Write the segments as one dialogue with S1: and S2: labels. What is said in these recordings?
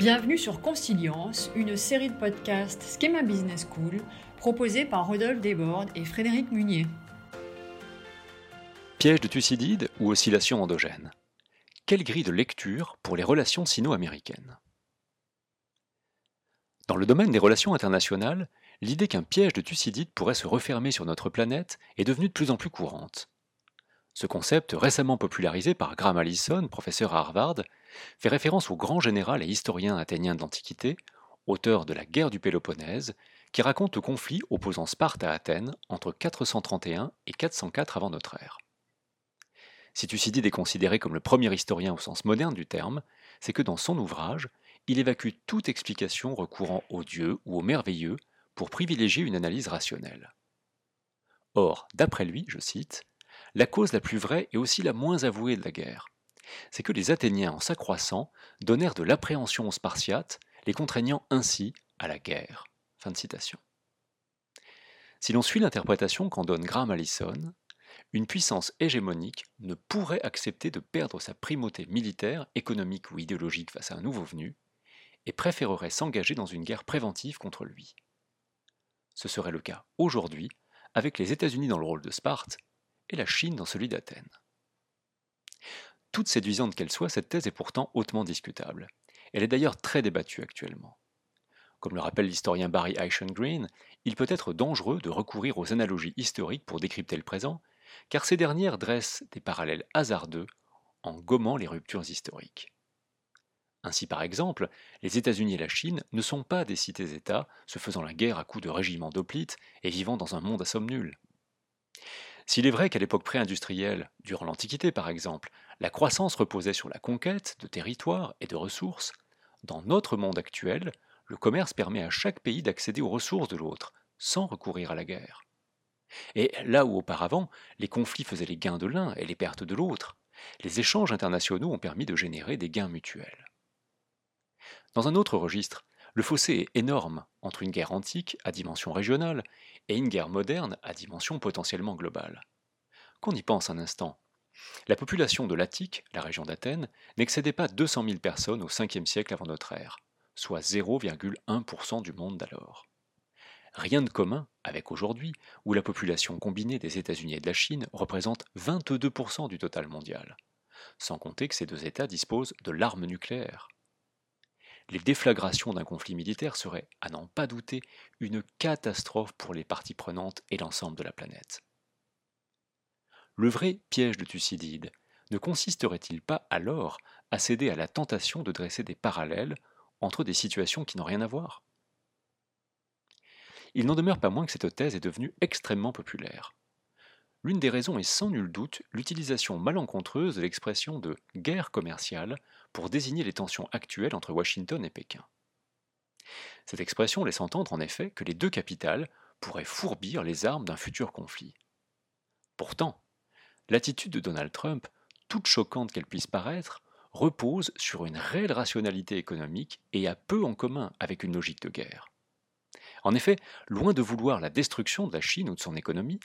S1: Bienvenue sur Consilience, une série de podcasts Schema Business School proposée par Rodolphe Desbordes et Frédéric Munier.
S2: Piège de Thucydide ou oscillation endogène Quelle grille de lecture pour les relations sino-américaines? Dans le domaine des relations internationales, l'idée qu'un piège de Thucydide pourrait se refermer sur notre planète est devenue de plus en plus courante. Ce concept, récemment popularisé par Graham Allison, professeur à Harvard, fait référence au grand général et historien athénien de l'Antiquité, auteur de la guerre du Péloponnèse, qui raconte le conflit opposant Sparte à Athènes entre 431 et 404 avant notre ère. Si Thucydide est considéré comme le premier historien au sens moderne du terme, c'est que dans son ouvrage, il évacue toute explication recourant au Dieu ou au merveilleux pour privilégier une analyse rationnelle. Or, d'après lui, je cite, la cause la plus vraie et aussi la moins avouée de la guerre, c'est que les Athéniens, en s'accroissant, donnèrent de l'appréhension aux Spartiates, les contraignant ainsi à la guerre. Fin de citation. Si l'on suit l'interprétation qu'en donne Graham Allison, une puissance hégémonique ne pourrait accepter de perdre sa primauté militaire, économique ou idéologique face à un nouveau venu, et préférerait s'engager dans une guerre préventive contre lui. Ce serait le cas aujourd'hui avec les États-Unis dans le rôle de Sparte et la Chine dans celui d'Athènes. Toute séduisante qu'elle soit, cette thèse est pourtant hautement discutable. Elle est d'ailleurs très débattue actuellement. Comme le rappelle l'historien Barry Green, il peut être dangereux de recourir aux analogies historiques pour décrypter le présent, car ces dernières dressent des parallèles hasardeux en gommant les ruptures historiques. Ainsi par exemple, les États-Unis et la Chine ne sont pas des cités-États se faisant la guerre à coups de régiments d'hoplites et vivant dans un monde à somme nulle. S'il est vrai qu'à l'époque pré-industrielle, durant l'Antiquité par exemple, la croissance reposait sur la conquête de territoires et de ressources, dans notre monde actuel, le commerce permet à chaque pays d'accéder aux ressources de l'autre, sans recourir à la guerre. Et là où auparavant, les conflits faisaient les gains de l'un et les pertes de l'autre, les échanges internationaux ont permis de générer des gains mutuels. Dans un autre registre, le fossé est énorme entre une guerre antique à dimension régionale et une guerre moderne à dimension potentiellement globale. Qu'on y pense un instant. La population de l'Attique, la région d'Athènes, n'excédait pas 200 000 personnes au 5e siècle avant notre ère, soit 0,1% du monde d'alors. Rien de commun avec aujourd'hui, où la population combinée des États-Unis et de la Chine représente 22% du total mondial, sans compter que ces deux États disposent de l'arme nucléaire les déflagrations d'un conflit militaire seraient, à n'en pas douter, une catastrophe pour les parties prenantes et l'ensemble de la planète. Le vrai piège de Thucydide ne consisterait-il pas alors à céder à la tentation de dresser des parallèles entre des situations qui n'ont rien à voir? Il n'en demeure pas moins que cette thèse est devenue extrêmement populaire. L'une des raisons est sans nul doute l'utilisation malencontreuse de l'expression de guerre commerciale pour désigner les tensions actuelles entre Washington et Pékin. Cette expression laisse entendre en effet que les deux capitales pourraient fourbir les armes d'un futur conflit. Pourtant, l'attitude de Donald Trump, toute choquante qu'elle puisse paraître, repose sur une réelle rationalité économique et a peu en commun avec une logique de guerre. En effet, loin de vouloir la destruction de la Chine ou de son économie,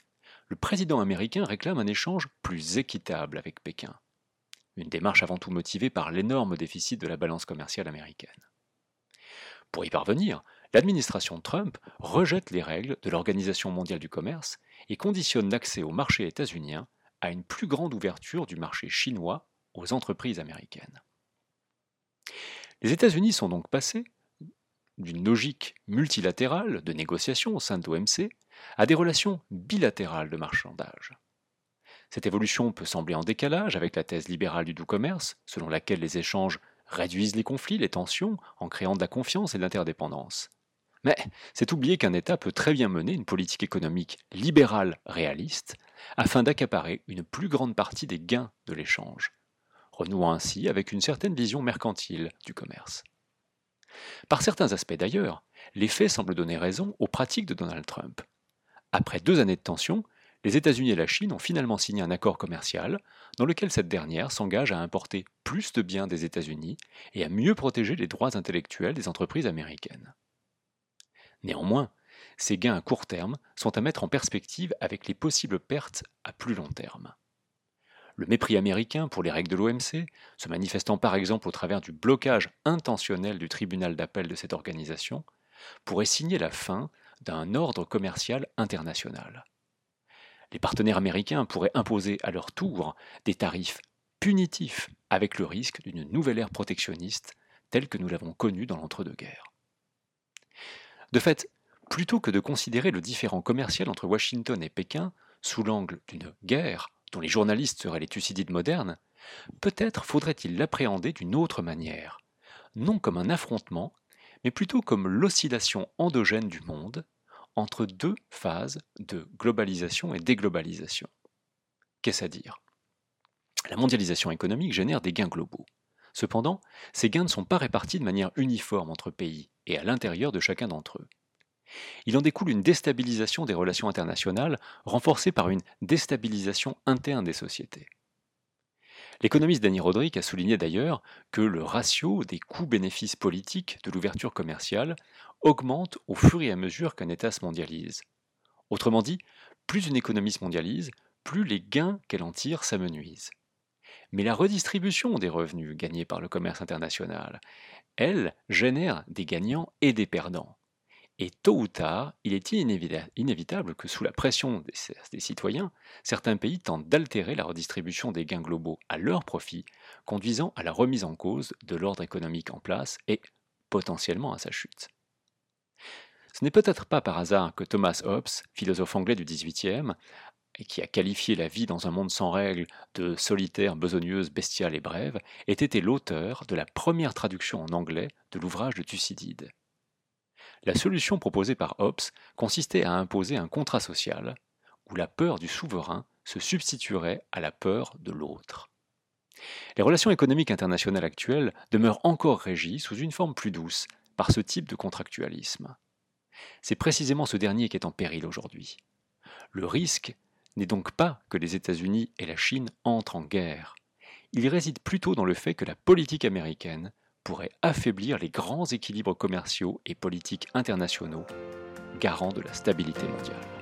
S2: le président américain réclame un échange plus équitable avec Pékin une démarche avant tout motivée par l'énorme déficit de la balance commerciale américaine. Pour y parvenir, l'administration Trump rejette les règles de l'Organisation mondiale du commerce et conditionne l'accès au marché états-unien à une plus grande ouverture du marché chinois aux entreprises américaines. Les États-Unis sont donc passés d'une logique multilatérale de négociation au sein de l'OMC à des relations bilatérales de marchandage. Cette évolution peut sembler en décalage avec la thèse libérale du doux commerce, selon laquelle les échanges réduisent les conflits, les tensions, en créant de la confiance et de l'interdépendance. Mais c'est oublier qu'un État peut très bien mener une politique économique libérale réaliste afin d'accaparer une plus grande partie des gains de l'échange, renouant ainsi avec une certaine vision mercantile du commerce. Par certains aspects d'ailleurs, les faits semblent donner raison aux pratiques de Donald Trump. Après deux années de tension, les États-Unis et la Chine ont finalement signé un accord commercial dans lequel cette dernière s'engage à importer plus de biens des États-Unis et à mieux protéger les droits intellectuels des entreprises américaines. Néanmoins, ces gains à court terme sont à mettre en perspective avec les possibles pertes à plus long terme. Le mépris américain pour les règles de l'OMC, se manifestant par exemple au travers du blocage intentionnel du tribunal d'appel de cette organisation, pourrait signer la fin d'un ordre commercial international. Les partenaires américains pourraient imposer à leur tour des tarifs punitifs avec le risque d'une nouvelle ère protectionniste telle que nous l'avons connue dans l'entre-deux-guerres. De fait, plutôt que de considérer le différent commercial entre Washington et Pékin sous l'angle d'une guerre dont les journalistes seraient les Thucydides modernes, peut-être faudrait-il l'appréhender d'une autre manière, non comme un affrontement, mais plutôt comme l'oscillation endogène du monde entre deux phases de globalisation et déglobalisation. Qu'est-ce à dire? La mondialisation économique génère des gains globaux. Cependant, ces gains ne sont pas répartis de manière uniforme entre pays et à l'intérieur de chacun d'entre eux. Il en découle une déstabilisation des relations internationales renforcée par une déstabilisation interne des sociétés. L'économiste Danny Roderick a souligné d'ailleurs que le ratio des coûts-bénéfices politiques de l'ouverture commerciale augmente au fur et à mesure qu'un État se mondialise. Autrement dit, plus une économie se mondialise, plus les gains qu'elle en tire s'amenuisent. Mais la redistribution des revenus gagnés par le commerce international, elle, génère des gagnants et des perdants. Et tôt ou tard, il est inévitable que sous la pression des, citoyens, certains pays tentent d'altérer la redistribution des gains globaux à leur profit, conduisant à la remise en cause de l'ordre économique en place et potentiellement à sa chute. Ce n'est peut-être pas par hasard que Thomas Hobbes, philosophe anglais du XVIIIe, qui a qualifié la vie dans un monde sans règles de solitaire, besogneuse, bestiale et brève, ait été l'auteur de la première traduction en anglais de l'ouvrage de Thucydide. La solution proposée par Hobbes consistait à imposer un contrat social où la peur du souverain se substituerait à la peur de l'autre. Les relations économiques internationales actuelles demeurent encore régies sous une forme plus douce par ce type de contractualisme. C'est précisément ce dernier qui est en péril aujourd'hui. Le risque n'est donc pas que les États-Unis et la Chine entrent en guerre. Il réside plutôt dans le fait que la politique américaine pourrait affaiblir les grands équilibres commerciaux et politiques internationaux, garants de la stabilité mondiale.